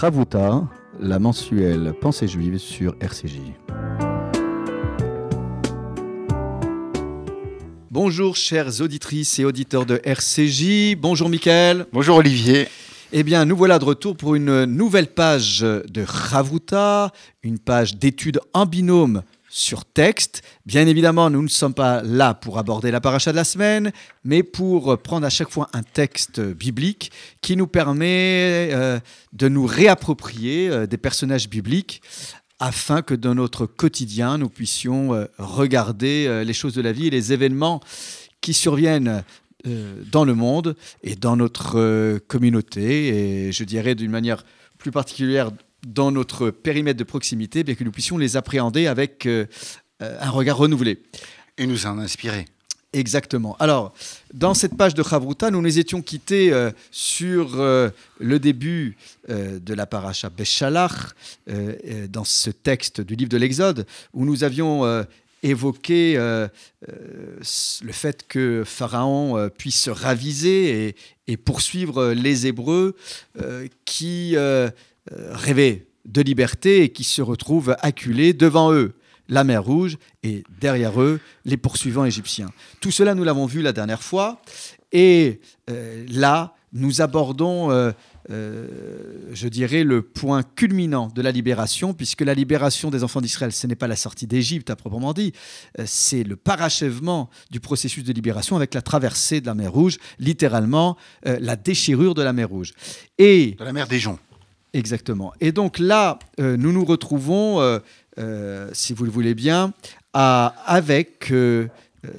Chavuta, la mensuelle Pensée juive sur RCJ. Bonjour chères auditrices et auditeurs de RCJ. Bonjour Mickaël. Bonjour Olivier. Eh bien, nous voilà de retour pour une nouvelle page de Chavuta, une page d'études en binôme sur texte. Bien évidemment, nous ne sommes pas là pour aborder la paracha de la semaine, mais pour prendre à chaque fois un texte biblique qui nous permet euh, de nous réapproprier euh, des personnages bibliques afin que dans notre quotidien, nous puissions euh, regarder les choses de la vie et les événements qui surviennent dans le monde et dans notre communauté, et je dirais d'une manière plus particulière dans notre périmètre de proximité, bien que nous puissions les appréhender avec euh, euh, un regard renouvelé. Et nous en inspirer. Exactement. Alors, dans cette page de Chavruta, nous nous étions quittés euh, sur le début de la paracha Beshalach, dans ce texte du livre de l'Exode, où nous avions évoqué le fait que Pharaon puisse se raviser et, et, poursuivre les Hébreux qui rêver de liberté et qui se retrouvent acculés devant eux la mer Rouge et derrière eux les poursuivants égyptiens. Tout cela, nous l'avons vu la dernière fois. Et euh, là, nous abordons, euh, je dirais, le point culminant de la libération, puisque la libération des enfants d'Israël, ce n'est pas la sortie d'Égypte à proprement dit, c'est le parachèvement du processus de libération avec la traversée de la mer Rouge, littéralement la déchirure de la mer Rouge. Et de la mer des joncs. Exactement. Et donc là, euh, nous nous retrouvons, euh, euh, si vous le voulez bien, avec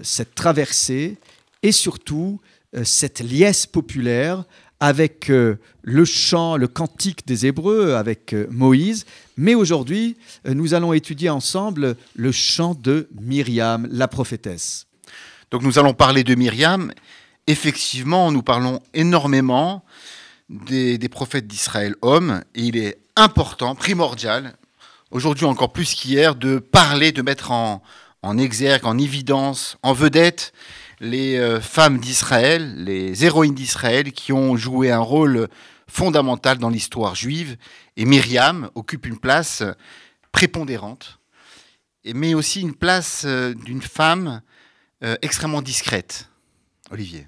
cette traversée et surtout cette liesse populaire avec le chant, le cantique des Hébreux, avec Moïse. Mais aujourd'hui, nous allons étudier ensemble le chant de Myriam, la prophétesse. Donc nous allons parler de Myriam. Effectivement, nous parlons énormément des, prophètes d'Israël hommes, et il est important, primordial, aujourd'hui encore plus qu'hier, de parler, de mettre en, exergue, en évidence, en vedette les euh, femmes d'Israël, les héroïnes d'Israël qui ont joué un rôle fondamental dans l'histoire juive. Et Myriam occupe une place prépondérante, mais aussi une place euh, d'une femme euh, extrêmement discrète. Olivier.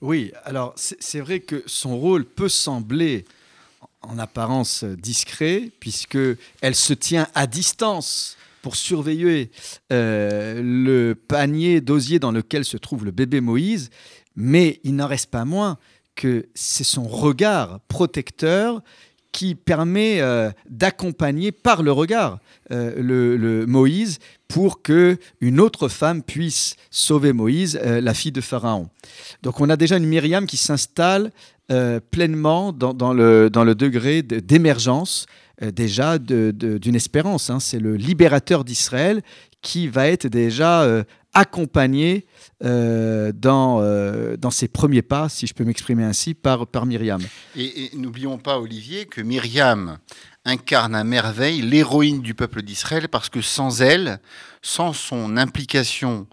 Oui, alors c'est vrai que son rôle peut sembler en apparence discret, puisque elle se tient à distance pour surveiller euh, le panier d'osier dans lequel se trouve le bébé Moïse, mais il n'en reste pas moins que c'est son regard protecteur qui permet euh, d'accompagner par le regard euh, le, Moïse pour que une autre femme puisse sauver Moïse, euh, la fille de Pharaon. Donc on a déjà une Myriam qui s'installe pleinement dans, le, dans le degré d'émergence déjà d'une espérance. Hein. C'est le libérateur d'Israël qui va être déjà accompagné euh, dans, euh, dans ses premiers pas, si je peux m'exprimer ainsi, par, par Myriam. Et, n'oublions pas, Olivier, que Myriam incarne à merveille l'héroïne du peuple d'Israël, parce que sans elle, sans son implication,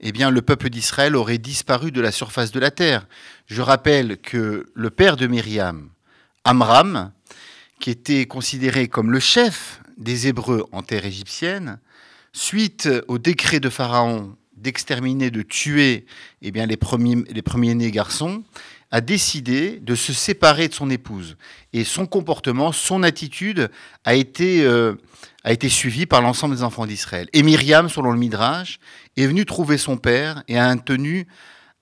eh bien, le peuple d'Israël aurait disparu de la surface de la terre. Je rappelle que le père de Myriam, Amram, qui était considéré comme le chef des Hébreux en terre égyptienne, suite au décret de Pharaon d'exterminer, de tuer eh bien, les, premiers, les premiers-nés garçons, a décidé de se séparer de son épouse. Et son comportement, son attitude a été, euh, a été suivi par l'ensemble des enfants d'Israël. Et Myriam, selon le Midrash, est venue trouver son père et a tenu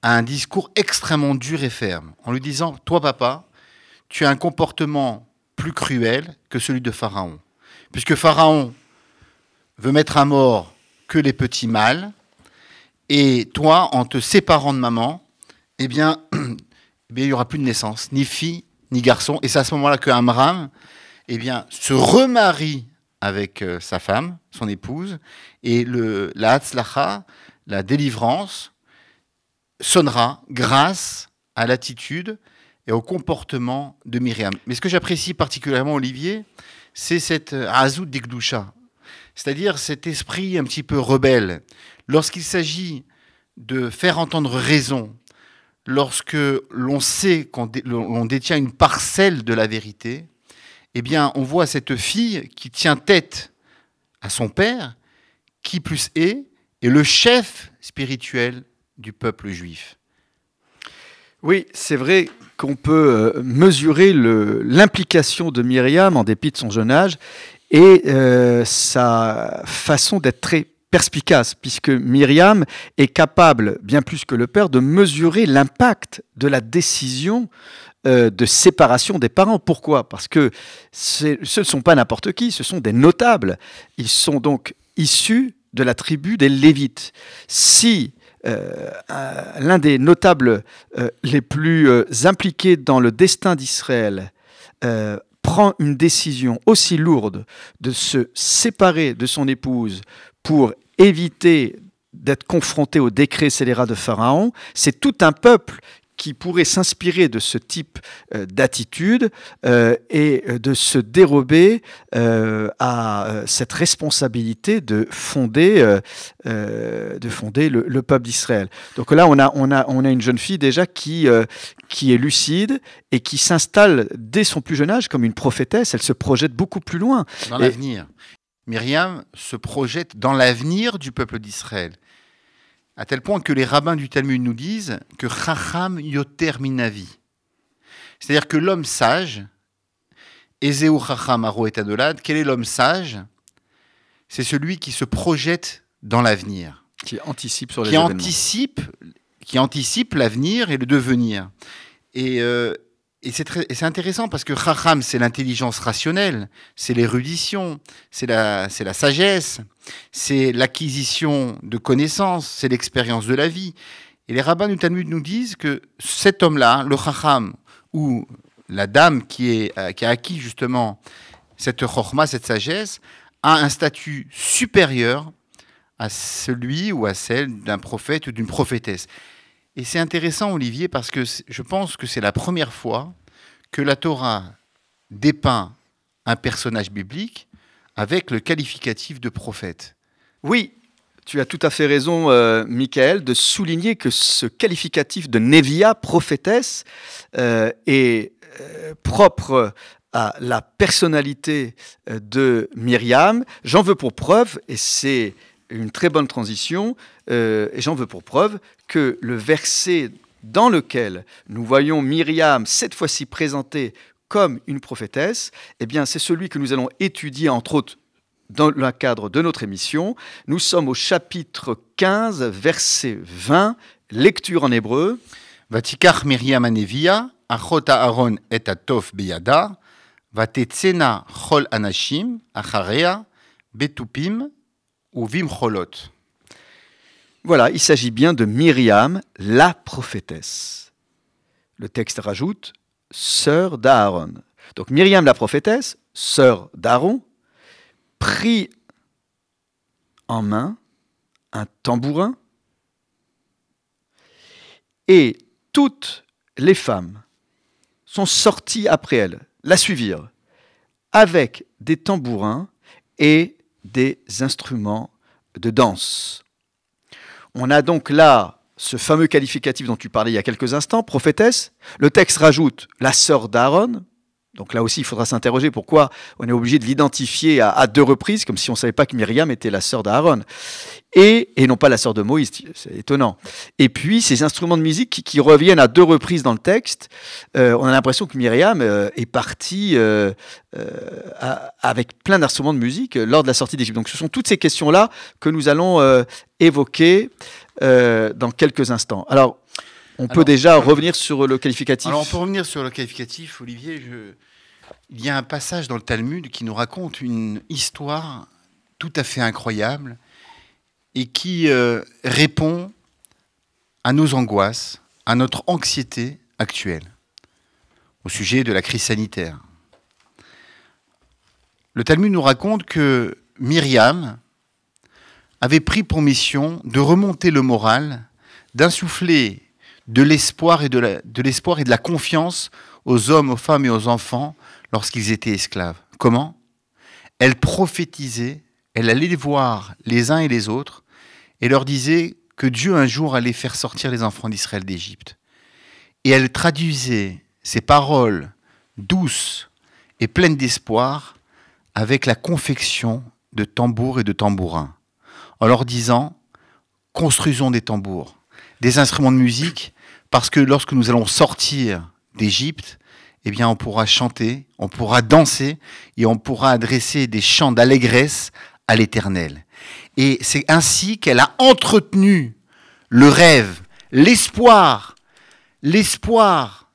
un discours extrêmement dur et ferme, en lui disant, toi papa, tu as un comportement plus cruel que celui de Pharaon. Puisque Pharaon veut mettre à mort que les petits mâles, et toi, en te séparant de maman, eh bien, eh il n'y aura plus de naissance, ni fille, ni garçon. Et c'est à ce moment-là que Amram eh bien, se remarie avec euh, sa femme, son épouse, et la Hatzlacha, la délivrance, sonnera grâce à l'attitude et au comportement de Myriam. Mais ce que j'apprécie particulièrement, Olivier, c'est cette euh, Azout d'Igdusha, c'est-à-dire cet esprit un petit peu rebelle. Lorsqu'il s'agit de faire entendre raison, lorsque l'on sait qu'on détient une parcelle de la vérité, eh bien, on voit cette fille qui tient tête à son père, qui plus est, est le chef spirituel du peuple juif. Oui, c'est vrai qu'on peut euh, mesurer l'implication de Myriam en dépit de son jeune âge et euh, sa façon d'être très perspicace, puisque Myriam est capable, bien plus que le père, de mesurer l'impact de la décision euh, de séparation des parents. Pourquoi? Parce que ce ne sont pas n'importe qui, ce sont des notables. Ils sont donc issus de la tribu des Lévites. Si euh, l'un des notables les plus impliqués dans le destin d'Israël prend une décision aussi lourde de se séparer de son épouse pour éviter d'être confronté au décret scélérat de Pharaon, c'est tout un peuple qui pourrait s'inspirer de ce type euh, d'attitude euh, et euh, de se dérober à cette responsabilité de fonder, de fonder le, peuple d'Israël. Donc là, on a, on, a, on a une jeune fille déjà qui, qui est lucide et qui s'installe dès son plus jeune âge comme une prophétesse. Elle se projette beaucoup plus loin. Dans l'avenir. Myriam se projette dans l'avenir du peuple d'Israël. À tel point que les rabbins du Talmud nous disent que Chacham yoter minavi. C'est-à-dire que l'homme sage, Ezeu Chacham aro et quel est l'homme sage? C'est celui qui se projette dans l'avenir. Qui anticipe sur les qui anticipe, qui anticipe l'avenir et le devenir. Et, euh, et c'est intéressant parce que Chacham, c'est l'intelligence rationnelle, c'est l'érudition, c'est la, la sagesse, c'est l'acquisition de connaissances, c'est l'expérience de la vie. Et les rabbins du Talmud nous disent que cet homme-là, le Chacham, ou la dame qui, est, euh, qui a acquis justement cette chorma, cette sagesse, a un statut supérieur à celui ou à celle d'un prophète ou d'une prophétesse. Et c'est intéressant, Olivier, parce que je pense que c'est la première fois que la Torah dépeint un personnage biblique avec le qualificatif de prophète. Oui, tu as tout à fait raison, euh, Michael, de souligner que ce qualificatif de Nevia, prophétesse, euh, est euh, propre à la personnalité de Myriam. J'en veux pour preuve, et c'est une très bonne transition, et j'en veux pour preuve que le verset dans lequel nous voyons Myriam cette fois-ci présentée comme une prophétesse, eh bien c'est celui que nous allons étudier entre autres dans le cadre de notre émission. Nous sommes au chapitre 15, verset 20, lecture en hébreu. Vatikach Myriam anevia, achota Aaron et atof beyada, vatetzena chol anashim, acharea, betupim, uvim cholot. Voilà, il s'agit bien de Myriam, la prophétesse. Le texte rajoute sœur d'Aaron. Donc Myriam, la prophétesse, sœur d'Aaron, prit en main un tambourin et toutes les femmes sont sorties après elle, la suivirent, avec des tambourins et des instruments de danse. On a donc là ce fameux qualificatif dont tu parlais il y a quelques instants, prophétesse. Le texte rajoute la sœur d'Aaron. Donc là aussi, il faudra s'interroger pourquoi on est obligé de l'identifier à, deux reprises, comme si on ne savait pas que Myriam était la sœur d'Aaron. Et, non pas la sœur de Moïse, c'est étonnant. Et puis, ces instruments de musique qui, reviennent à deux reprises dans le texte, euh, on a l'impression que Myriam euh, est partie euh, avec plein d'instruments de musique lors de la sortie d'Égypte. Donc ce sont toutes ces questions-là que nous allons évoquer dans quelques instants. Alors, on peut déjà revenir sur le qualificatif. Alors on peut revenir sur le qualificatif, Olivier. Il y a un passage dans le Talmud qui nous raconte une histoire tout à fait incroyable et qui euh, répond à nos angoisses, à notre anxiété actuelle au sujet de la crise sanitaire. Le Talmud nous raconte que Myriam avait pris pour mission de remonter le moral, d'insuffler de l'espoir et de l'espoir et de la confiance aux hommes, aux femmes et aux enfants lorsqu'ils étaient esclaves. Comment? Elle prophétisait, elle allait voir les uns et les autres et leur disait que Dieu un jour allait faire sortir les enfants d'Israël d'Égypte. Et elle traduisait ces paroles douces et pleine d'espoir avec la confection de tambours et de tambourins, en leur disant construisons des tambours, des instruments de musique, parce que lorsque nous allons sortir d'Égypte, eh bien, on pourra chanter, on pourra danser et on pourra adresser des chants d'allégresse à l'Éternel. Et c'est ainsi qu'elle a entretenu le rêve, l'espoir, l'espoir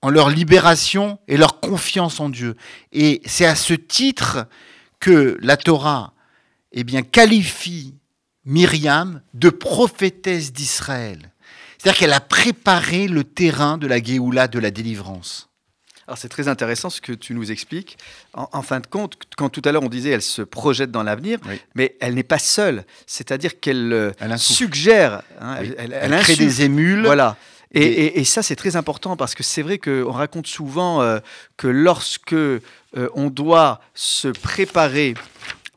en leur libération et leur confiance en Dieu. Et c'est à ce titre que la Torah eh bien, qualifie Myriam de prophétesse d'Israël. C'est-à-dire qu'elle a préparé le terrain de la Géoula, de la délivrance. Alors c'est très intéressant ce que tu nous expliques. En, fin de compte, quand tout à l'heure on disait elle se projette dans l'avenir, mais elle n'est pas seule. C'est-à-dire qu'elle euh, suggère, hein, elle, crée des émules. Voilà. Et, ça, c'est très important parce que c'est vrai qu'on raconte souvent euh, que lorsque euh, on doit se préparer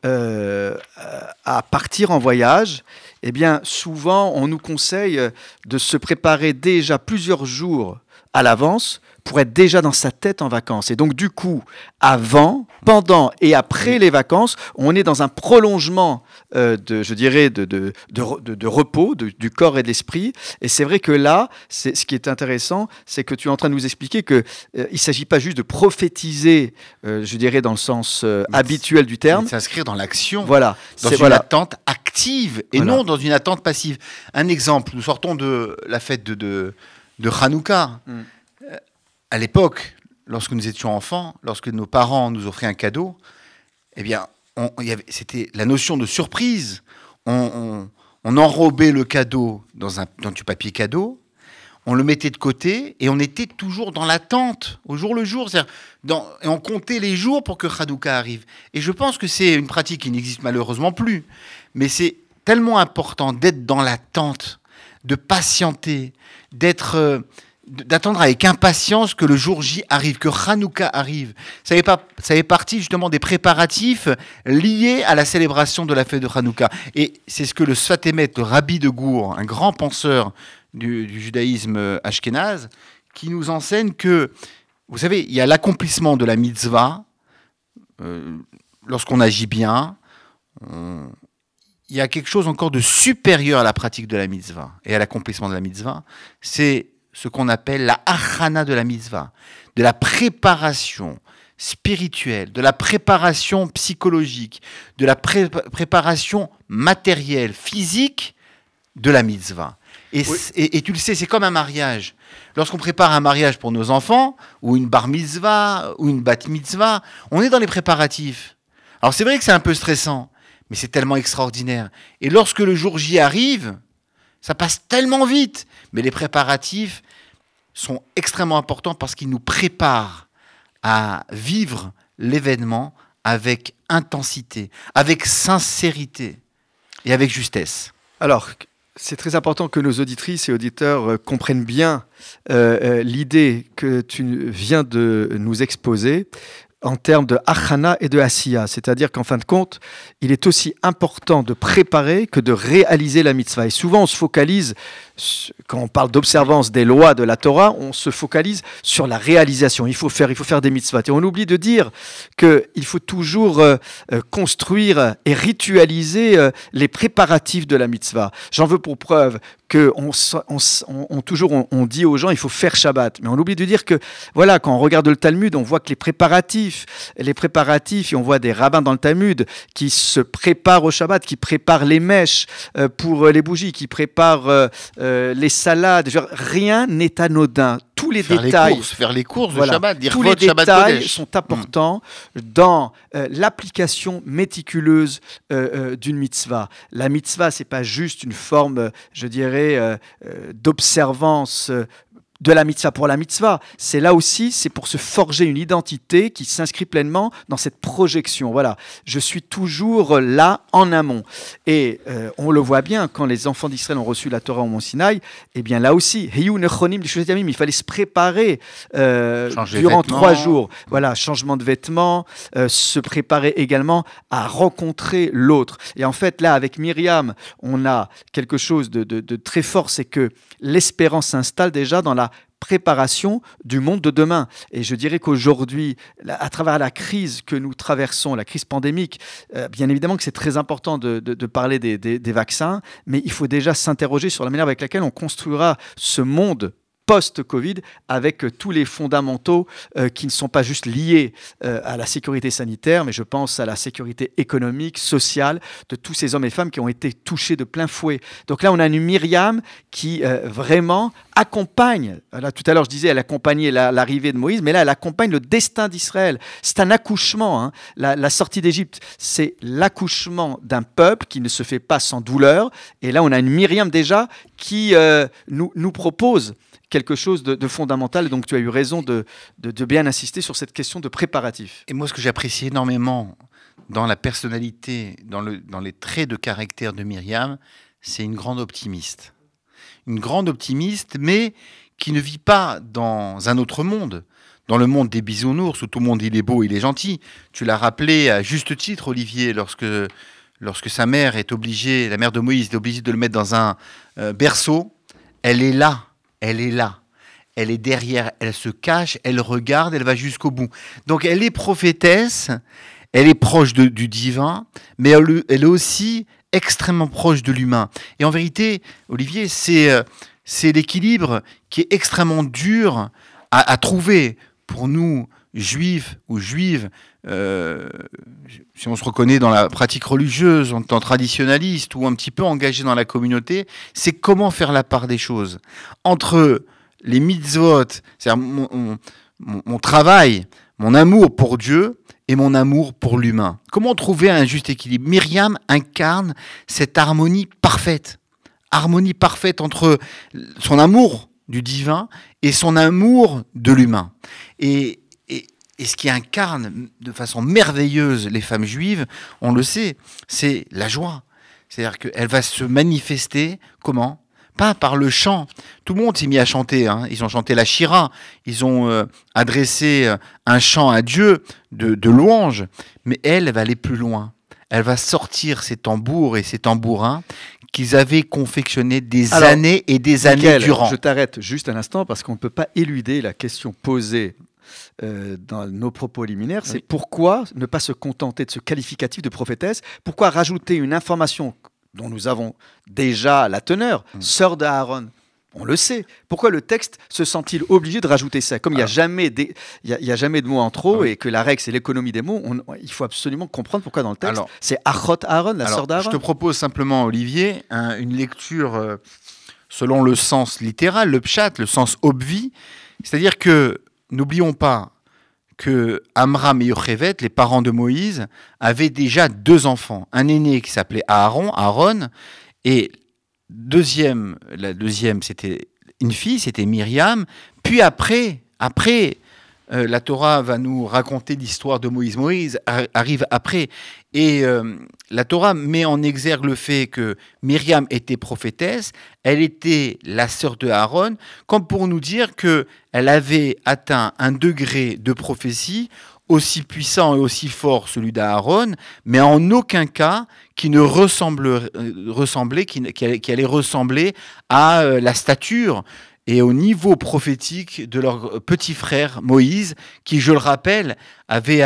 à partir en voyage, eh bien, souvent, on nous conseille de se préparer déjà plusieurs jours à l'avance pour être déjà dans sa tête en vacances. Et donc, du coup, avant, pendant et après les vacances, on est dans un prolongement euh, de, je dirais, de, de, de, repos du corps et de l'esprit. Et c'est vrai que là, ce qui est intéressant, c'est que tu es en train de nous expliquer qu'il euh, il ne s'agit pas juste de prophétiser, euh, je dirais, dans le sens habituel du terme. S'inscrire dans l'action, voilà, dans une attente active et non dans une attente passive. Un exemple, nous sortons de la fête de, de, Hanouka. Mm à l'époque, lorsque nous étions enfants, lorsque nos parents nous offraient un cadeau, eh bien, c'était la notion de surprise. On, enrobait le cadeau dans, un, dans du papier cadeau, on le mettait de côté et on était toujours dans l'attente, au jour le jour. Dans, et on comptait les jours pour que Hadouka arrive. Et je pense que c'est une pratique qui n'existe malheureusement plus. Mais c'est tellement important d'être dans l'attente, de patienter, d'être euh, d'attendre avec impatience que le jour J arrive, que Hanouka arrive. Ça fait, partie justement des préparatifs liés à la célébration de la fête de Hanouka. Et c'est ce que le Sfatemet, le rabbi de Gour, un grand penseur du, judaïsme ashkénaze, qui nous enseigne que, vous savez, il y a l'accomplissement de la mitzvah, euh, lorsqu'on agit bien, il y a quelque chose encore de supérieur à la pratique de la mitzvah et à l'accomplissement de la mitzvah, c'est ce qu'on appelle la achana de la mitzvah, de la préparation spirituelle, de la préparation psychologique, de la préparation matérielle, physique de la mitzvah. Et, et, tu le sais, c'est comme un mariage. Lorsqu'on prépare un mariage pour nos enfants, ou une bar mitzvah, ou une bat mitzvah, on est dans les préparatifs. Alors c'est vrai que c'est un peu stressant, mais c'est tellement extraordinaire. Et lorsque le jour J arrive, ça passe tellement vite. Mais les préparatifs sont extrêmement importants parce qu'ils nous préparent à vivre l'événement avec intensité, avec sincérité et avec justesse. Alors, c'est très important que nos auditrices et auditeurs euh, comprennent bien euh, euh, l'idée que tu viens de nous exposer en termes de achana et de asiya. C'est-à-dire qu'en fin de compte, il est aussi important de préparer que de réaliser la mitzvah. Et souvent, on se focalise, quand on parle d'observance des lois de la Torah, on se focalise sur la réalisation. Il faut faire, il faut faire des mitzvahs. Et on oublie de dire qu'il faut toujours euh, euh, construire et ritualiser euh, les préparatifs de la mitzvah. J'en veux pour preuve que on, on, toujours on, dit aux gens il faut faire Shabbat, mais on oublie de dire que voilà quand on regarde le Talmud, on voit que les préparatifs, les préparatifs, et on voit des rabbins dans le Talmud qui se préparent au Shabbat, qui préparent les mèches euh, pour euh, les bougies, qui préparent euh, les salades. rien n'est anodin. Tous les détails, faire les courses de Shabbat, dire tous les détails sont importants dans l'application méticuleuse d'une mitzvah. La mitzvah, c'est pas juste une forme, je dirais euh, euh, d'observance euh, de la mitzvah pour la mitzvah. C'est là aussi, c'est pour se forger une identité qui s'inscrit pleinement dans cette projection. Voilà, je suis toujours là en amont. Et on le voit bien quand les enfants d'Israël ont reçu la Torah au Mont Sinaï. Eh bien là aussi, il fallait se préparer durant trois jours. Voilà, changement de vêtements, se préparer également à rencontrer l'autre. Et en fait, là, avec Myriam, on a quelque chose de, de très fort, c'est que l'espérance s'installe déjà dans la préparation du monde de demain. Et je dirais qu'aujourd'hui, à travers la crise que nous traversons, la crise pandémique, euh, bien évidemment que c'est très important de, parler des, des vaccins, mais il faut déjà s'interroger sur la manière avec laquelle on construira ce monde post-Covid avec euh, tous les fondamentaux euh, qui ne sont pas juste liés euh, à la sécurité sanitaire, mais je pense à la sécurité économique, sociale de tous ces hommes et femmes qui ont été touchés de plein fouet. Donc là, on a une Myriam qui vraiment accompagne, là, tout à l'heure je disais, elle accompagnait l'arrivée de Moïse, mais là, elle accompagne le destin d'Israël. C'est un accouchement. Hein. La, sortie d'Égypte, c'est l'accouchement d'un peuple qui ne se fait pas sans douleur. Et là, on a une Myriam déjà qui nous, nous propose quelque chose de, fondamental. Donc tu as eu raison de, bien insister sur cette question de préparatif. Et moi, ce que j'apprécie énormément dans la personnalité, dans, le, dans les traits de caractère de Myriam, c'est une grande optimiste. Une grande optimiste, mais qui ne vit pas dans un autre monde, dans le monde des bisounours où tout le monde il est beau, il est gentil. Tu l'as rappelé à juste titre, Olivier, lorsque, lorsque sa mère est obligée, la mère de Moïse est obligée de le mettre dans un euh, berceau. Elle est là, elle est là. Elle est derrière, elle se cache, elle regarde, elle va jusqu'au bout. Donc elle est prophétesse, elle est proche du divin, mais elle, est aussi extrêmement proche de l'humain. Et en vérité, Olivier, c'est euh, l'équilibre qui est extrêmement dur à, trouver pour nous, juifs ou juives, euh, si on se reconnaît dans la pratique religieuse, en tant traditionnaliste ou un petit peu engagé dans la communauté, c'est comment faire la part des choses entre les mitzvot, c'est-à-dire mon, travail, mon amour pour Dieu et mon amour pour l'humain. Comment trouver un juste équilibre? Myriam incarne cette harmonie parfaite. Harmonie parfaite entre son amour du divin et son amour de l'humain. Et, et, ce qui incarne de façon merveilleuse les femmes juives, on le sait, c'est la joie. C'est-à-dire qu'elle va se manifester comment? Pas par le chant. Tout le monde s'est mis à chanter. Hein. Ils ont chanté la Shira, ils ont euh, adressé euh, un chant à Dieu de, de louange. Mais elle, elle va aller plus loin. Elle va sortir ses tambours et ses tambourins qu'ils avaient confectionnés des années et des années durant. Je t'arrête juste un instant parce qu'on ne peut pas éluder la question posée euh, dans nos propos liminaires, c'est pourquoi ne pas se contenter de ce qualificatif de prophétesse? Pourquoi rajouter une information dont nous avons déjà la teneur, mm. sœur d'Aaron. On le sait. Pourquoi le texte se sent-il obligé de rajouter ça? Comme il n'y a, jamais il y a, jamais de mots en trop ah et que la règle, c'est l'économie des mots, il faut absolument comprendre pourquoi dans le texte, c'est Achot Aaron, la sœur d'Aaron. Je te propose simplement, Olivier, une lecture euh, selon le sens littéral, le pshat, le sens obvi. C'est-à-dire que, n'oublions pas, que Amram et Yochevet, les parents de Moïse, avaient déjà deux enfants. Un aîné qui s'appelait Aaron, Aaron, et deuxième, la deuxième, c'était une fille, c'était Myriam. Puis après, après, euh, la Torah va nous raconter l'histoire de Moïse. Moïse arrive après. Et euh, la Torah met en exergue le fait que Myriam était prophétesse, elle était la sœur de Aaron, comme pour nous dire que elle avait atteint un degré de prophétie aussi puissant et aussi fort celui d'Aaron, mais en aucun cas qui ne ressemble, euh, ressemblait, qui, qui, allait, ressembler à la stature et au niveau prophétique de leur petit frère Moïse, qui, je le rappelle, avait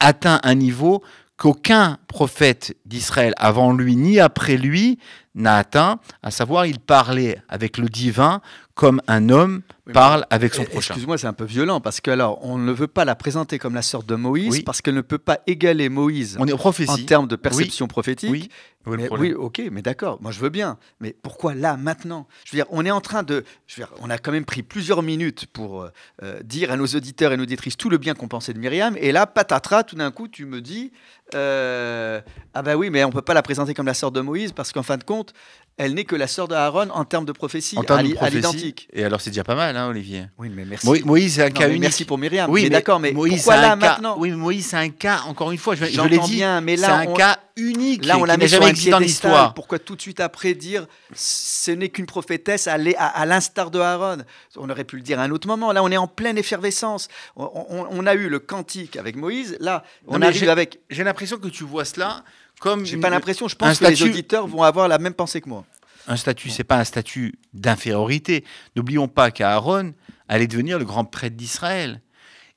atteint un niveau qu'aucun prophète d'Israël avant lui ni après lui n'a atteint, à savoir il parlait avec le divin comme un homme parle avec son prochain. Excuse-moi, c'est un peu violent parce que alors on ne veut pas la présenter comme la sœur de Moïse parce qu'elle ne peut pas égaler Moïse on est en termes de perception prophétique. Oui. oui, ok, mais d'accord, moi je veux bien. Mais pourquoi là, maintenant? Je veux dire, on est en train de. Je veux dire, on a quand même pris plusieurs minutes pour euh, euh, dire à nos auditeurs et nos auditrices tout le bien qu'on pensait de Myriam. Et là, patatras, tout d'un coup, tu me dis euh, Ah ben oui, mais on peut pas la présenter comme la sœur de Moïse parce qu'en fin de compte, elle n'est que la sœur d'Aaron en termes de prophétie, en termes à, l'identique. Et alors c'est déjà pas mal, hein, Olivier. Oui, mais merci. Moïse, c'est un cas unique. Merci pour Myriam. Oui, mais, d'accord, mais Moïse, pourquoi là maintenant Oui, Moïse, c'est un cas. Encore une fois, je, je l'ai dit. Bien, mais là, c'est un cas unique. Là, on la met jamais existé dans l'histoire. Pourquoi tout de suite après dire ce n'est qu'une prophétesse à, à, l'instar de Aaron On aurait pu le dire à un autre moment. Là, on est en pleine effervescence. On, a eu le cantique avec Moïse. Là, on arrive avec. J'ai l'impression que tu vois cela comme. J'ai pas l'impression. Je pense que les auditeurs vont avoir la même pensée que moi. Un statut, c'est pas un statut d'infériorité. N'oublions pas qu'Aaron allait devenir le grand prêtre d'Israël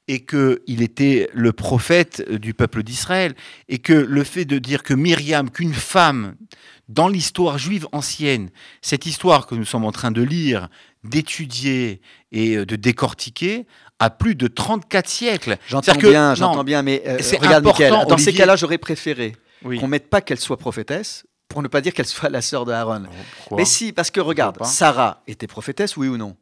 et qu'il était le prophète du peuple d'Israël, et que le fait de dire que Myriam, qu'une femme, dans l'histoire juive ancienne, cette histoire que nous sommes en train de lire, d'étudier et de décortiquer, a plus de 34 siècles. J'entends bien, j'entends bien, mais euh, regarde, Michael, dans ces cas-là, j'aurais préféré qu'on ne mette pas qu'elle soit prophétesse, pour ne pas dire qu'elle soit la sœur de Aaron. mais si, parce que regarde, Sarah était prophétesse, oui ou non?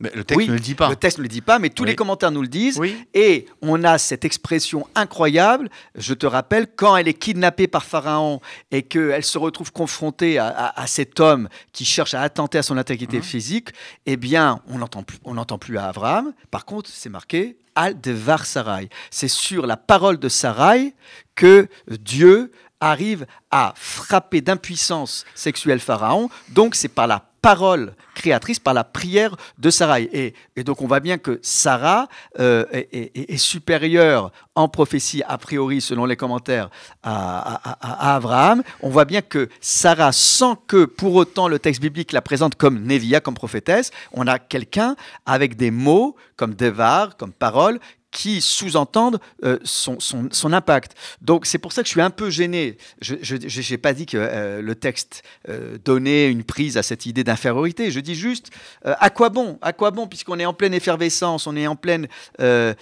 Le texte ne le dit pas. Le texte ne le dit pas, mais tous les commentaires nous le disent. Et on a cette expression incroyable. Je te rappelle, quand elle est kidnappée par Pharaon et qu'elle se retrouve confrontée à, cet homme qui cherche à attenter à son intégrité mhm. physique, eh bien, on n'entend plus, on n'entend plus à Abraham. Par contre, c'est marqué Al Devar Sarai. C'est sur la parole de Sarai que Dieu arrive à frapper d'impuissance sexuelle Pharaon. Donc, c'est par la parole créatrice, par la prière de Sarah. Et, donc on voit bien que Sarah euh, est, supérieure en prophétie, a priori, selon les commentaires, à, Abraham. On voit bien que Sarah, sans que pour autant le texte biblique la présente comme Névia, comme prophétesse, on a quelqu'un avec des mots comme Devar, comme parole, qui sous-entendent euh, son, son, impact. Donc c'est pour ça que je suis un peu gêné. Je n'ai pas dit que euh, le texte euh, donnait une prise à cette idée d'infériorité. Je dis juste, à quoi bon? À quoi bon Puisqu'on est en pleine effervescence, on est en pleine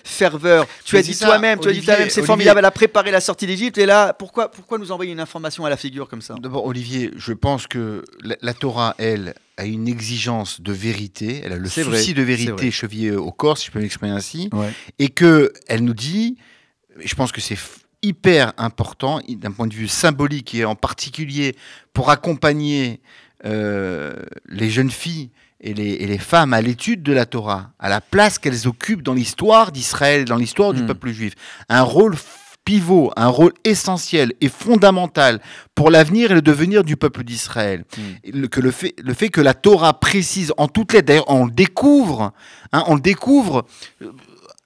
ferveur. Tu as dit toi-même, tu as dit toi-même, c'est formidable, elle a préparé la sortie d'Égypte. Et là, pourquoi, pourquoi nous envoyer une information à la figure comme ça? D'abord, Olivier, je pense que la Torah, elle, a une exigence de vérité, elle a le souci de vérité chevillé au corps, si je peux m'exprimer ainsi, et que elle nous dit, je pense que c'est hyper important d'un point de vue symbolique et en particulier pour accompagner euh, les jeunes filles et les, et les femmes à l'étude de la Torah, à la place qu'elles occupent dans l'histoire d'Israël, dans l'histoire du hmm. peuple juif. Un rôle pivot, un rôle essentiel et fondamental pour l'avenir et le devenir du peuple d'Israël. Hmm. Que le fait, le fait que la Torah précise en toutes lettres, d'ailleurs on le découvre, hein, on le découvre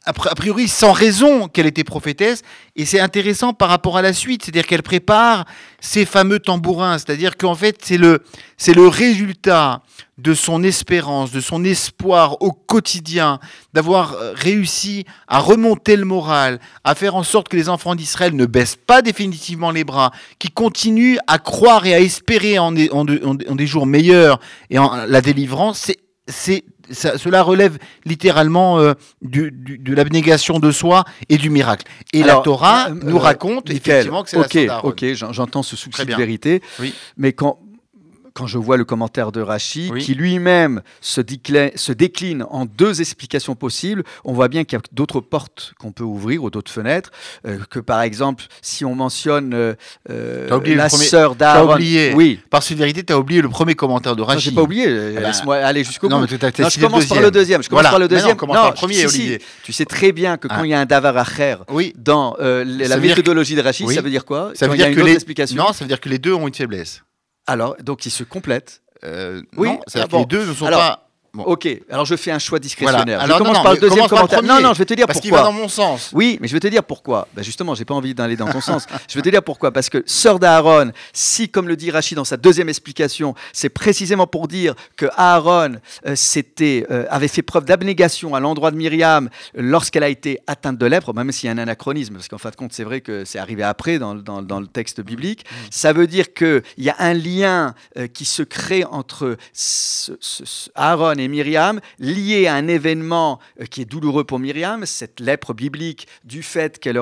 a priori sans raison qu'elle était prophétesse, et c'est intéressant par rapport à la suite, c'est-à-dire qu'elle prépare ces fameux tambourins, c'est-à-dire qu'en fait c'est le, c'est le résultat de son espérance, de son espoir au quotidien, d'avoir euh, réussi à remonter le moral, à faire en sorte que les enfants d'Israël ne baissent pas définitivement les bras, qui continuent à croire et à espérer en des, en des jours meilleurs et en la délivrance, c'est cela relève littéralement euh, de l'abnégation de soi et du miracle. Et la Torah euh, nous raconte effectivement que c'est la Ok, j'entends ce souci de vérité, oui. mais quand quand je vois le commentaire de Rachi, qui lui-même se, se, décline en deux explications possibles, on voit bien qu'il y a d'autres portes qu'on peut ouvrir ou d'autres fenêtres. Euh, que par exemple, si on mentionne euh, euh la sœur d'Aaron. Oui. Par vérité, tu as oublié le premier commentaire de Rachi. Je n'ai pas oublié. Eh ben, Laisse-moi aller jusqu'au bout. Non, je commence par le deuxième. Je commence par le deuxième. Non, premier, Olivier. Tu sais très bien que quand ah. il y a un davar acher oui. dans euh, la méthodologie de Rachi, ça veut dire quoi? Ça veut dire que les Non, ça veut dire que les deux ont une faiblesse. Alors, donc ils se complètent. Euh, oui, non, ah, les deux ne sont pas Ok, alors je fais un choix discrétionnaire. Alors, je commence par le deuxième commentaire. non, non, je vais te dire parce pourquoi. Parce qu'il va dans mon sens. Oui, mais je vais te dire pourquoi. Ben justement, j'ai pas envie d'aller dans ton sens. Je vais te dire pourquoi. Parce que sœur d'Aaron, si, comme le dit Rachid dans sa deuxième explication, c'est précisément pour dire que Aaron euh, euh, avait fait preuve d'abnégation à l'endroit de Myriam lorsqu'elle a été atteinte de lèpre, même s'il y a un anachronisme, parce qu'en fin de compte, c'est vrai que c'est arrivé après dans, dans, dans, le texte biblique. Mm. Ça veut dire qu'il y a un lien euh, qui se crée entre Aaron et Myriam lié à un événement euh, qui est douloureux pour Myriam, cette lèpre biblique du fait qu'elle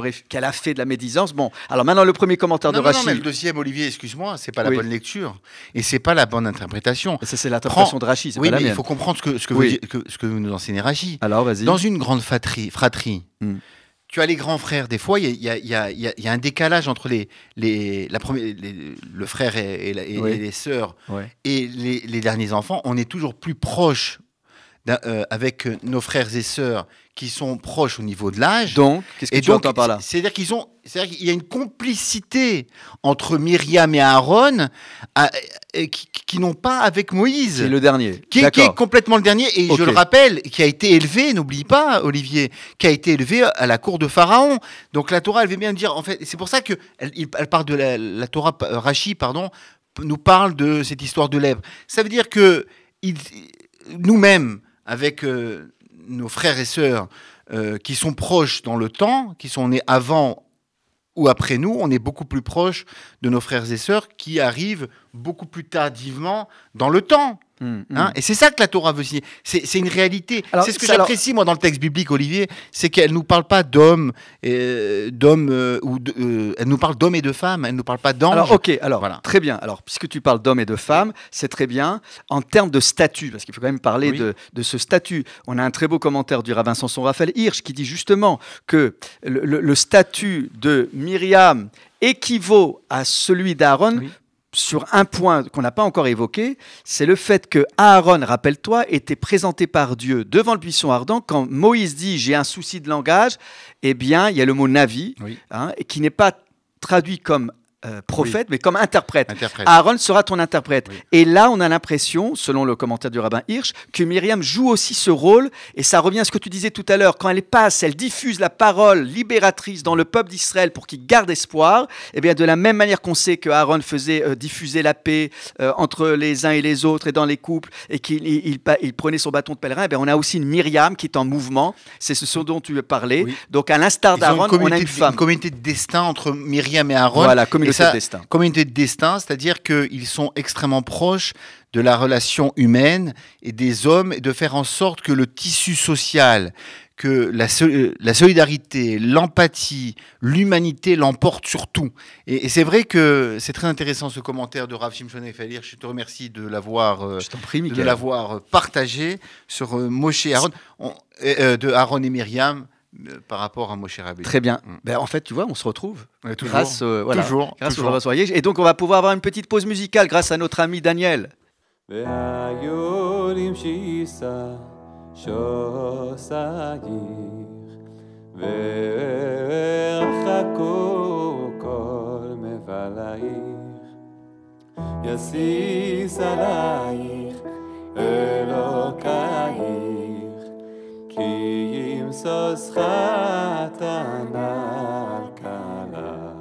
a fait de la médisance. Bon, alors maintenant le premier commentaire de Rachid. Non, mais le deuxième, Olivier, excuse-moi, c'est pas la bonne lecture et c'est pas la bonne interprétation. Ça c'est l'interprétation de Rachid, oui, pas mais il faut comprendre ce que ce que, vous, ce que vous nous enseignez Rachid. Alors vas-y. Dans une grande fratrie, fratrie hmm. Tu as les grands frères. Des fois, il y, y, y a, un décalage entre les, les, la première, le frère et, les sœurs et les, les, derniers enfants. On est toujours plus proche euh, avec nos frères et sœurs qui sont proches au niveau de l'âge. Donc, qu'est-ce que tu entends par là? C'est-à-dire qu'ils ont, c'est-à-dire qu'il y a une complicité entre Myriam et Aaron qui, n'ont pas avec Moïse. C'est le dernier. Qui, est complètement le dernier et je le rappelle, qui a été élevé, n'oublie pas Olivier, qui a été élevé à la cour de Pharaon. Donc la Torah, elle veut bien dire, en fait, c'est pour ça que elle, parle de la, la Torah Rachi, pardon, nous parle de cette histoire de lèvres. Ça veut dire que nous-mêmes, avec euh, nos frères et sœurs euh, qui sont proches dans le temps, qui sont nés avant ou après nous, on est beaucoup plus proche de nos frères et sœurs qui arrivent beaucoup plus tardivement dans le temps. Hum, hum. Hein, et c'est ça que la Torah veut signer. C'est une réalité. C'est ce que j'apprécie, moi, dans le texte biblique, Olivier, c'est qu'elle ne nous parle pas d'hommes, euh, d'hommes, euh, ou euh, elle nous parle d'hommes et de femmes, elle ne nous parle pas d'anges. Alors, ok, alors, voilà. très bien. Alors, puisque tu parles d'hommes et de femmes, c'est très bien. En termes de statut, parce qu'il faut quand même parler de, de, ce statut, on a un très beau commentaire du rabbin Samson Raphaël Hirsch qui dit justement que le, le statut de Myriam équivaut à celui d'Aaron sur un point qu'on n'a pas encore évoqué, c'est le fait que Aaron, rappelle-toi, était présenté par Dieu devant le buisson ardent. Quand Moïse dit j'ai un souci de langage, eh bien, il y a le mot navi, hein, qui n'est pas traduit comme euh, prophète, mais comme interprète. Aaron sera ton interprète. Et là, on a l'impression, selon le commentaire du rabbin Hirsch, que Myriam joue aussi ce rôle. Et ça revient à ce que tu disais tout à l'heure. Quand elle passe, elle diffuse la parole libératrice dans le peuple d'Israël pour qu'il garde espoir. Et eh bien, de la même manière qu'on sait que Aaron faisait euh, diffuser la paix euh, entre les uns et les autres et dans les couples, et qu'il il, prenait son bâton de pèlerin, eh on a aussi une Myriam qui est en mouvement. C'est ce dont tu veux parler. Donc, à l'instar d'Aaron, on a une femme. Une communauté de destin entre Myriam et Aaron. Voilà, communauté communauté de destin. c'est-à-dire qu'ils sont extrêmement proches de la relation humaine et des hommes, et de faire en sorte que le tissu social, que la, la solidarité, l'empathie, l'humanité l'emportent sur tout. Et, c'est vrai que c'est très intéressant ce commentaire de Rav Shimshon Falir. Je te remercie de l'avoir euh, de l'avoir partagé sur euh, Moshe Aaron, euh, de Aaron et Myriam. Euh, par rapport à Moshe Rabbeinu. Très bien. Mm. Ben, en fait, tu vois, on se retrouve toujours, grâce, euh, voilà, toujours, grâce toujours. au Et donc, on va pouvoir avoir une petite pause musicale grâce à notre ami Daniel. כי ימסוס חתן על כלה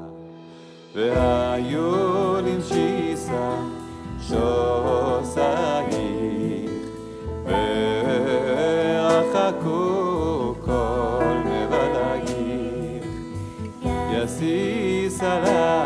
והיו לנשיסה שוסייך ואחקו כל מבלייך יסיס עלייך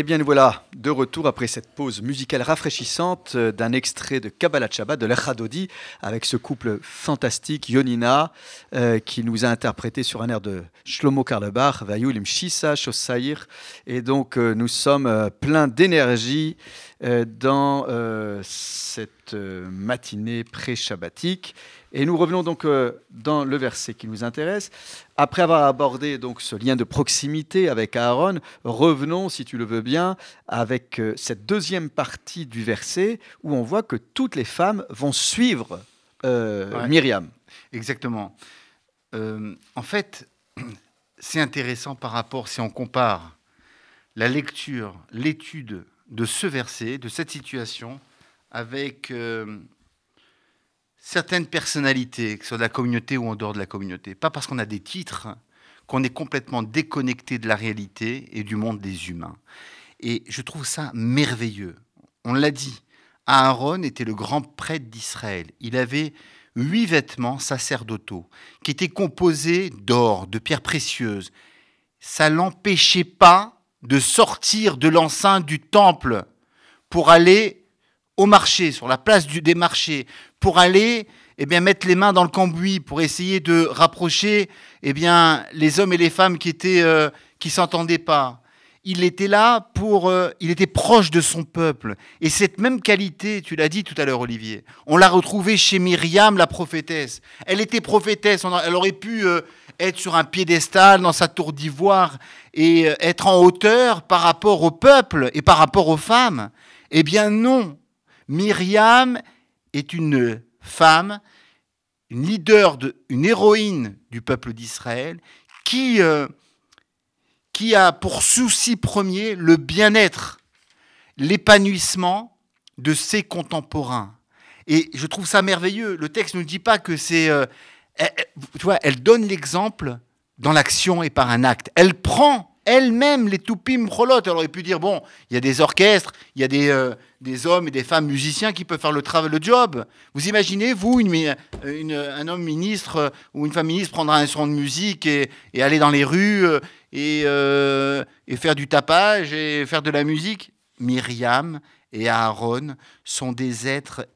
Eh bien, nous voilà de retour après cette pause musicale rafraîchissante euh, d'un extrait de Kabbalah Shabbat de l'Echadodi avec ce couple fantastique, Yonina, euh, qui nous a interprété sur un air de Shlomo Karlebach, Vayulim Shisa, Shossaïr. Et donc, euh, nous sommes pleins d'énergie dans cette matinée pré-shabbatique. Et nous revenons donc euh, dans le verset qui nous intéresse. Après avoir abordé donc ce lien de proximité avec Aaron, revenons, si tu le veux bien, avec euh, cette deuxième partie du verset où on voit que toutes les femmes vont suivre euh, Myriam. Exactement. en fait, c'est intéressant par rapport, si on compare la lecture, l'étude de ce verset, de cette situation, avec euh, certaines personnalités, que ce soit de la communauté ou en dehors de la communauté. Pas parce qu'on a des titres qu'on est complètement déconnecté de la réalité et du monde des humains. Et je trouve ça merveilleux. On l'a dit, Aaron était le grand prêtre d'Israël. Il avait huit vêtements sacerdotaux qui étaient composés d'or, de pierres précieuses. Ça l'empêchait pas de sortir de l'enceinte du temple pour aller au marché, sur la place des marchés, pour aller eh bien, mettre les mains dans le cambouis, pour essayer de rapprocher eh bien, les hommes et les femmes qui étaient euh, qui s'entendaient pas. Il était là pour, euh, il était proche de son peuple. Et cette même qualité, tu l'as dit tout à l'heure, Olivier, on l'a retrouvée chez Myriam, la prophétesse. Elle était prophétesse. Elle aurait pu euh, être sur un piédestal dans sa tour d'ivoire et euh, être en hauteur par rapport au peuple et par rapport aux femmes. Eh bien non. Myriam est une femme, une leader, de, une héroïne du peuple d'Israël qui, euh, qui a pour souci premier le bien-être, l'épanouissement de ses contemporains. Et je trouve ça merveilleux. Le texte ne dit pas que c'est... euh, elle- elle- tu vois, elle donne l'exemple dans l'action et par un acte. Elle prend elle-même les toupim prolot. Elle aurait pu dire, bon, il y a des orchestres, il y a des, euh, des hommes et des femmes musiciens qui peuvent faire le travail, le job. Vous imaginez, vous, mi- une- un homme ministre euh, ou une femme ministre prendre un instrument de musique et, aller dans les rues euh, et, euh, et faire du tapage et faire de la musique? Myriam et Aaron sont des êtres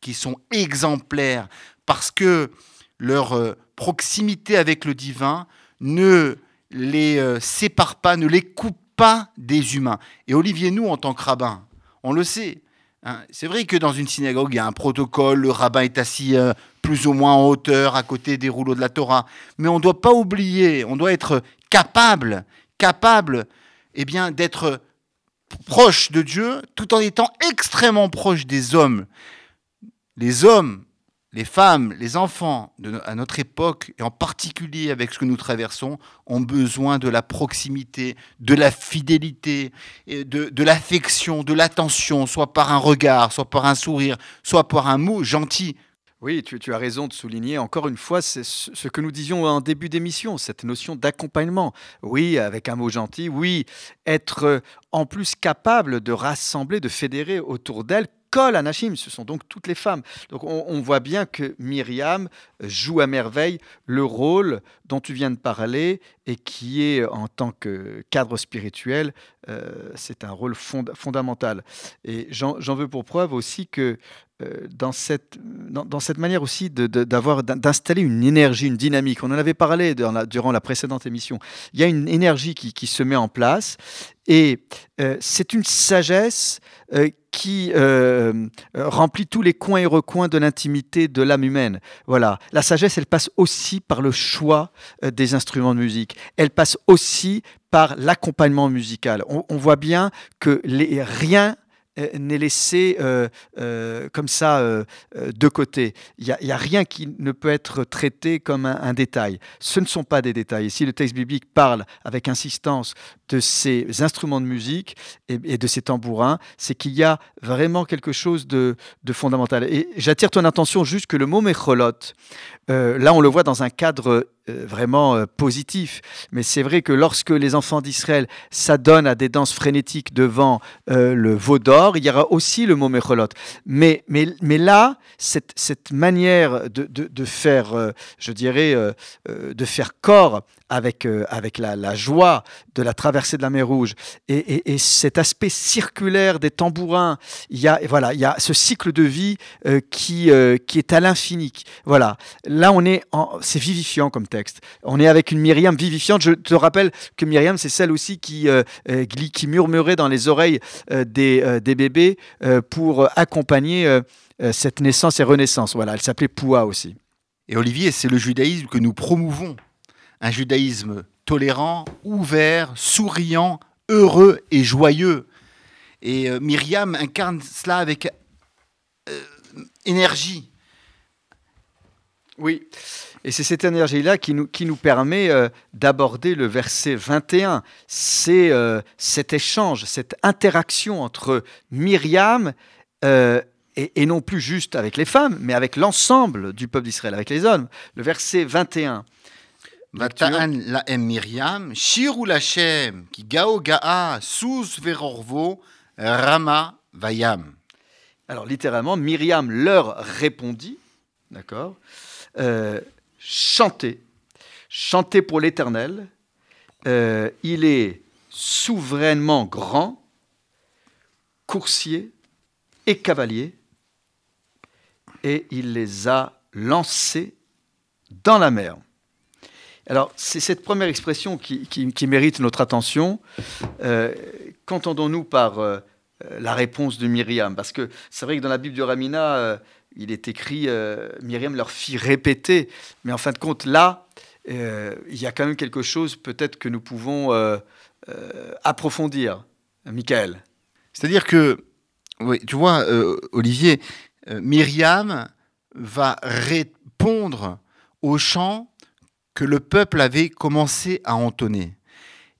qui sont exemplaires parce que leur euh, proximité avec le divin ne les euh, sépare pas, ne les coupe pas des humains. Et Olivier, nous, en tant que rabbin, on le sait. hein, c'est vrai que dans une synagogue, il y a un protocole, le rabbin est assis euh, plus ou moins en hauteur à côté des rouleaux de la Torah. Mais on ne doit pas oublier, on doit être capable, capable eh bien, d'être proche de Dieu tout en étant extrêmement proche des hommes. Les hommes, les femmes, les enfants à notre époque, et en particulier avec ce que nous traversons, ont besoin de la proximité, de la fidélité, et de, de l'affection, de l'attention, soit par un regard, soit par un sourire, soit par un mot gentil. Oui, tu, as raison de souligner encore une fois ce que nous disions en début d'émission, cette notion d'accompagnement. Oui, avec un mot gentil, oui, être euh, en plus capable de rassembler, de fédérer autour d'elle. Kol Anashim, ce sont donc toutes les femmes. Donc on, voit bien que Myriam joue à merveille le rôle dont tu viens de parler et qui est en tant que cadre spirituel, euh, c'est un rôle fond- fondamental. Et j'en veux pour preuve aussi que dans, cette, dans, cette manière aussi de- de- d'installer une énergie, une dynamique. On en avait parlé durant la précédente émission. Il y a une énergie qui, qui se met en place et euh, c'est une sagesse euh, qui euh, euh, remplit tous les coins et recoins de l'intimité de l'âme humaine. Voilà, la sagesse, elle passe aussi par le choix euh, des instruments de musique. Elle passe aussi par l'accompagnement musical. On, on voit bien que les, rien euh, n'est laissé euh, euh, comme ça euh, de côté. Il n'y a, rien qui ne peut être traité comme un, détail. Ce ne sont pas des détails. Et si le texte biblique parle avec insistance de ces instruments de musique et, de ces tambourins, c'est qu'il y a vraiment quelque chose de, fondamental. Et j'attire ton attention juste que le mot mécholot, euh, là on le voit dans un cadre vraiment euh, positif. Mais c'est vrai que lorsque les enfants d'Israël s'adonnent à des danses frénétiques devant euh, le veau d'or, il y aura aussi le mot mécholot. Mais, mais, mais là, cette, cette manière de, de, faire, euh, je dirais, euh, euh, de faire corps avec, euh, avec la, joie de la traversée de la mer Rouge et, et- et cet aspect circulaire des tambourins, il y a, voilà, il y a ce cycle de vie euh, qui, euh, qui est à l'infini. Voilà, là on est, c'est vivifiant comme texte. On est avec une Myriam vivifiante. Je te rappelle que Myriam, c'est celle aussi qui, euh, euh, qui murmurait dans les oreilles euh, des, euh, des bébés pour accompagner cette naissance et renaissance. Voilà, elle s'appelait Poua aussi. Et Olivier, c'est le judaïsme que nous promouvons. Un judaïsme tolérant, ouvert, souriant, heureux et joyeux. Et Myriam incarne cela avec énergie. Oui. Et c'est cette énergie-là qui nous, qui nous permet euh, d'aborder le verset 21. C'est euh, cet échange, cette interaction entre Myriam euh, et, et non plus juste avec les femmes, mais avec l'ensemble du peuple d'Israël, avec les hommes. Le verset 21. Vata'an la'em Miriam, shiru lachem, ki gao ga'a, sous verorvo, rama vayam. Alors littéralement, Myriam leur répondit, d'accord euh, Chantez, chantez pour l'Éternel. Euh, il est souverainement grand, coursier et cavalier, et il les a lancés dans la mer. Alors, c'est cette première expression qui, mérite notre attention. Euh, Qu'entendons-nous par euh, la réponse de Myriam? Parce que c'est vrai que dans la Bible du Ramina, il est écrit euh, Myriam leur fit répéter. Mais en fin de compte, là, euh, il y a quand même quelque chose peut-être que nous pouvons euh, euh, approfondir. Michael. C'est-à-dire que, oui, tu vois, Olivier, Myriam va répondre au chant que le peuple avait commencé à entonner.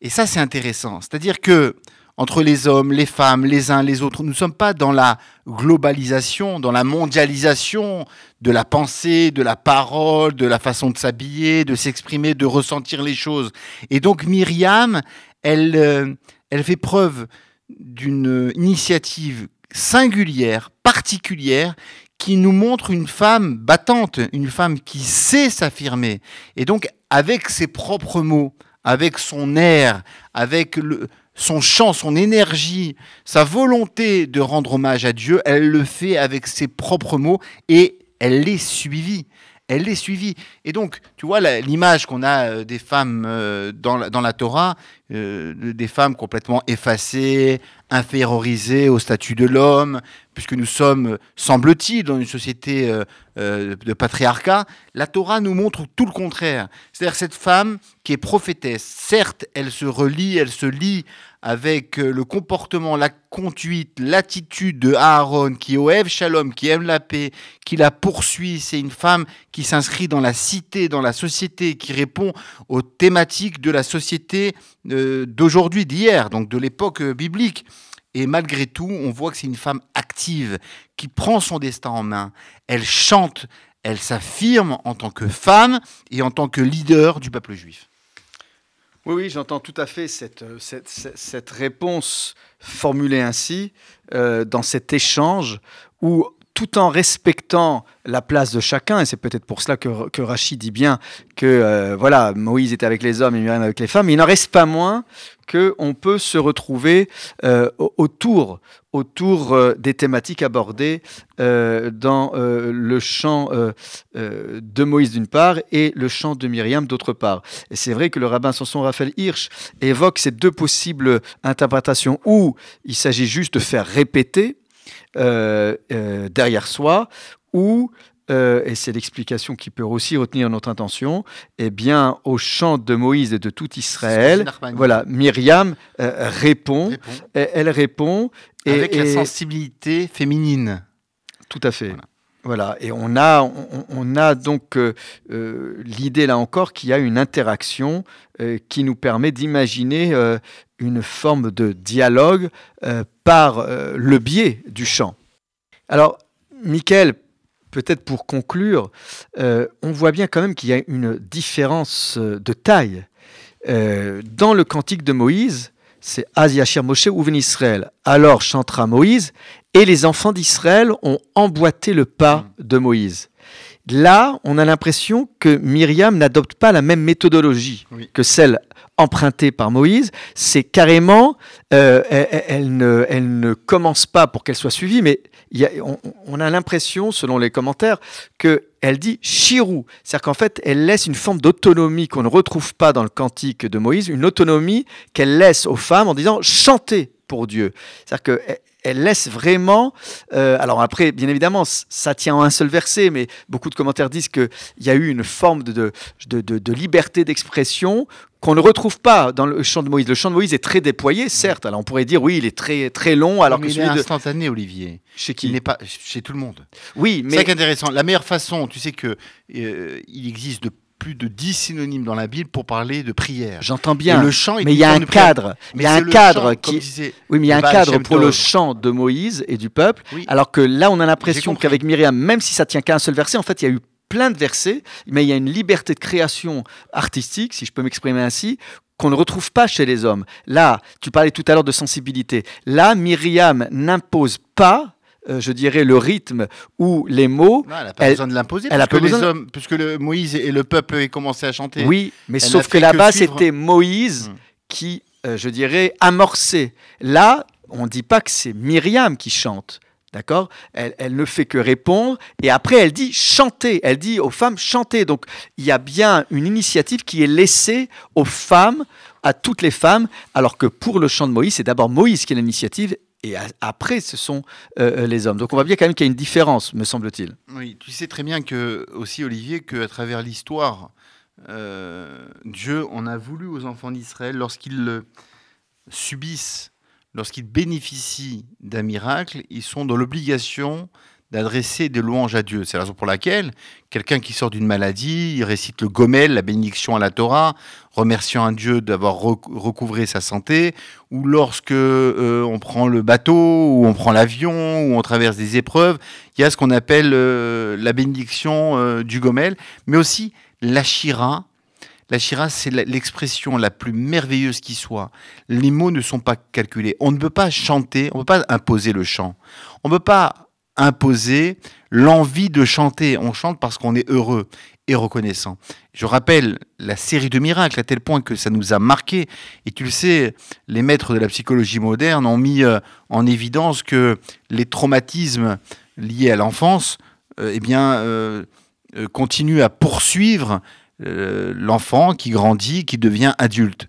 Et ça, c'est intéressant. C'est-à-dire que entre les hommes, les femmes, les uns, les autres, nous ne sommes pas dans la globalisation, dans la mondialisation de la pensée, de la parole, de la façon de s'habiller, de s'exprimer, de ressentir les choses. Et donc Myriam, elle, euh, elle fait preuve d'une initiative singulière, particulière, qui nous montre une femme battante, une femme qui sait s'affirmer. Et donc, avec ses propres mots, avec son air, avec le, son chant, son énergie, sa volonté de rendre hommage à Dieu, elle le fait avec ses propres mots et elle l'est suivie. Elle l'est suivie. Et donc, tu vois, l'image qu'on a euh, des femmes euh, dans, la, Torah, euh, de- des femmes complètement effacées, infériorisées au statut de l'homme, puisque nous sommes, semble-t-il, dans une société euh, euh, de patriarcat, la Torah nous montre tout le contraire. C'est-à-dire cette femme qui est prophétesse, certes, elle se relie, elle se lie avec euh, le comportement, la conduite, l'attitude de Aaron, qui Oev Shalom, qui aime la paix, qui la poursuit. C'est une femme qui s'inscrit dans la cité, dans la société, qui répond aux thématiques de la société euh, d'aujourd'hui, d'hier, donc de l'époque euh, biblique. Et malgré tout, on voit que c'est une femme active, qui prend son destin en main. Elle chante, elle s'affirme en tant que femme et en tant que leader du peuple juif. Oui, oui, j'entends tout à fait cette, euh, réponse formulée ainsi, euh, dans cet échange où, tout en respectant la place de chacun, et c'est peut-être pour cela que, Rachid dit bien que euh, voilà, Moïse était avec les hommes et Myriam avec les femmes, il n'en reste pas moins qu'on peut se retrouver euh, au- autour, euh, des thématiques abordées dans le chant de Moïse d'une part et le chant de Myriam d'autre part. Et c'est vrai que le rabbin Samson Raphaël Hirsch évoque ces deux possibles interprétations où il s'agit juste de faire répéter euh, euh, derrière soi, ou, euh, et c'est l'explication qui peut aussi retenir notre intention, eh bien, au chant de Moïse et de tout Israël, voilà, Myriam répond, elle répond, et, Avec la et- sensibilité féminine. tout à fait. Voilà. Voilà, et on a, on, a donc euh, euh, l'idée là encore qu'il y a une interaction euh, qui nous permet d'imaginer une forme de dialogue par le biais du chant. Alors, Michael, peut-être pour conclure, on voit bien quand même qu'il y a une différence de taille. Dans le cantique de Moïse, c'est Az Yashir Moshe Ouven Israël. Alors chantera Moïse, et les enfants d'Israël ont emboîté le pas de Moïse. Là, on a l'impression que Myriam n'adopte pas la même méthodologie Oui. que celle empruntée par Moïse. C'est carrément, euh, elle, ne, elle ne commence pas pour qu'elle soit suivie, mais il y a- on, on a l'impression, selon les commentaires, qu'elle dit Shirou. C'est-à-dire qu'en fait, elle laisse une forme d'autonomie qu'on ne retrouve pas dans le cantique de Moïse, une autonomie qu'elle laisse aux femmes en disant chantez. pour Dieu. C'est-à-dire elle laisse vraiment. euh, alors après, bien évidemment, ça tient en un seul verset, mais beaucoup de commentaires disent qu'il y a eu une forme de, de, de- de- de liberté d'expression qu'on ne retrouve pas dans le chant de Moïse. Le chant de Moïse est très déployé, certes. Alors on pourrait dire, oui, il est très, très long, alors mais que il est de. instantané, Olivier. Chez Il qui n'est pas chez tout le monde. Oui, C'est mais qui est intéressant. La meilleure façon, tu sais que euh, il existe de plus de 10 synonymes dans la Bible pour parler de prière. j'entends Et bien. le chant est Mais il y a un cadre. Il y a un cadre chant, qui. disait Oui, mais il y a un cadre pour le chant de Moïse et du peuple, Oui. alors que là, on a l'impression qu'avec Myriam, même si ça tient qu'à un seul verset, en fait, il y a eu plein de versets, mais il y a une liberté de création artistique, si je peux m'exprimer ainsi, qu'on ne retrouve pas chez les hommes. Là, tu parlais tout à l'heure de sensibilité. Là, Myriam n'impose pas, euh, je dirais, le rythme ou les mots. Non, elle n'a pas Elle- besoin de l'imposer. elle a pas les besoin de- hommes, puisque le Moïse et le peuple aient commencé à chanter. Oui, mais sauf que là-bas, suivre. c'était Moïse Hmm. qui, euh, je dirais, amorçait. Là, on ne dit pas que c'est Myriam qui chante. D'accord? Elle, elle ne fait que répondre et après elle dit chanter. Elle dit aux femmes chanter. Donc il y a bien une initiative qui est laissée aux femmes, à toutes les femmes, alors que pour le chant de Moïse, c'est d'abord Moïse qui a l'initiative et après ce sont euh, les hommes. Donc on voit bien quand même qu'il y a une différence, me semble-t-il. Oui, tu sais très bien que aussi Olivier qu'à travers l'histoire, euh, Dieu en a voulu aux enfants d'Israël lorsqu'ils subissent, lorsqu'ils bénéficient d'un miracle, ils sont dans l'obligation d'adresser des louanges à Dieu. C'est la raison pour laquelle quelqu'un qui sort d'une maladie, il récite le gomel, la bénédiction à la Torah, remerciant un Dieu d'avoir rec- recouvré sa santé, ou lorsque euh, on prend le bateau, ou on prend l'avion, ou on traverse des épreuves, il y a ce qu'on appelle euh, la bénédiction euh, du gomel, mais aussi la shira. La shira, c'est l'expression la plus merveilleuse qui soit. Les mots ne sont pas calculés. On ne peut pas chanter, on ne peut pas imposer le chant. On ne peut pas imposer l'envie de chanter. On chante parce qu'on est heureux et reconnaissant. Je rappelle la série de miracles à tel point que ça nous a marqué. Et tu le sais, les maîtres de la psychologie moderne ont mis euh, en évidence que les traumatismes liés à l'enfance, euh, eh bien, euh, continuent à poursuivre l'enfant qui grandit, qui devient adulte.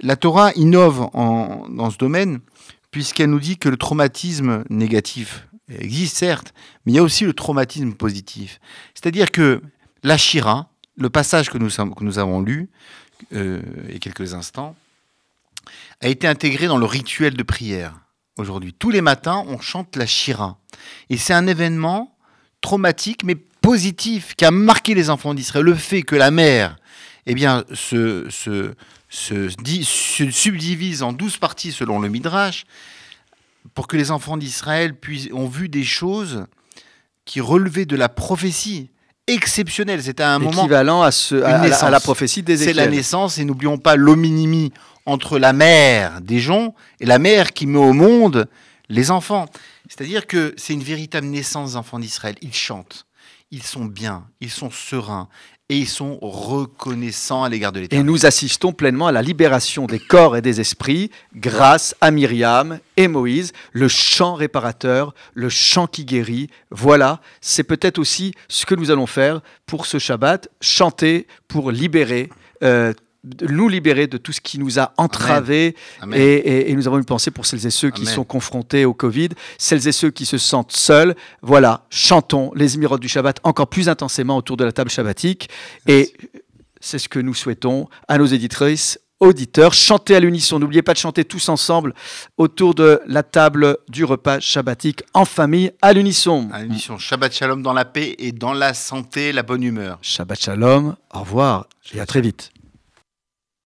La Torah innove en- dans ce domaine puisqu'elle nous dit que le traumatisme négatif existe certes, mais il y a aussi le traumatisme positif. C'est-à-dire que la Shira, le passage que nous, avons lu euh, il y a quelques instants, a été intégré dans le rituel de prière aujourd'hui. Tous les matins, on chante la Shira. Et c'est un événement traumatique, mais positif, qui a marqué les enfants d'Israël. Le fait que la mère eh bien, se subdivise en douze parties selon le Midrash, pour que les enfants d'Israël puissent, ont vu des choses qui relevaient de la prophétie exceptionnelle. C'était un moment Équivalent à, ce, à, à la, à la prophétie c'est la naissance et n'oublions pas l'hominimie entre la mère des gens et la mère qui met au monde les enfants. C'est-à-dire que c'est une véritable naissance des enfants d'Israël. Ils chantent, ils sont bien, ils sont sereins et ils sont reconnaissants à l'égard de Et l'Éternel. nous assistons pleinement à la libération des corps et des esprits grâce à Myriam et Moïse, le chant réparateur, le chant qui guérit. Voilà, c'est peut-être aussi ce que nous allons faire pour ce Shabbat, chanter pour libérer, euh, nous libérer de tout ce qui nous a entravés. Amen. Et, et- et nous avons une pensée pour celles et ceux qui Amen. sont confrontés au Covid, celles et ceux qui se sentent seuls. Voilà, chantons les émirats du Shabbat encore plus intensément autour de la table shabbatique. Et c'est ce que nous souhaitons à nos éditrices, auditeurs. Chantez à l'unisson. N'oubliez pas de chanter tous ensemble autour de la table du repas shabbatique en famille à l'unisson. À l'émission Shabbat Shalom dans la paix et dans la santé, la bonne humeur. Shabbat shalom. Au revoir et à très vite.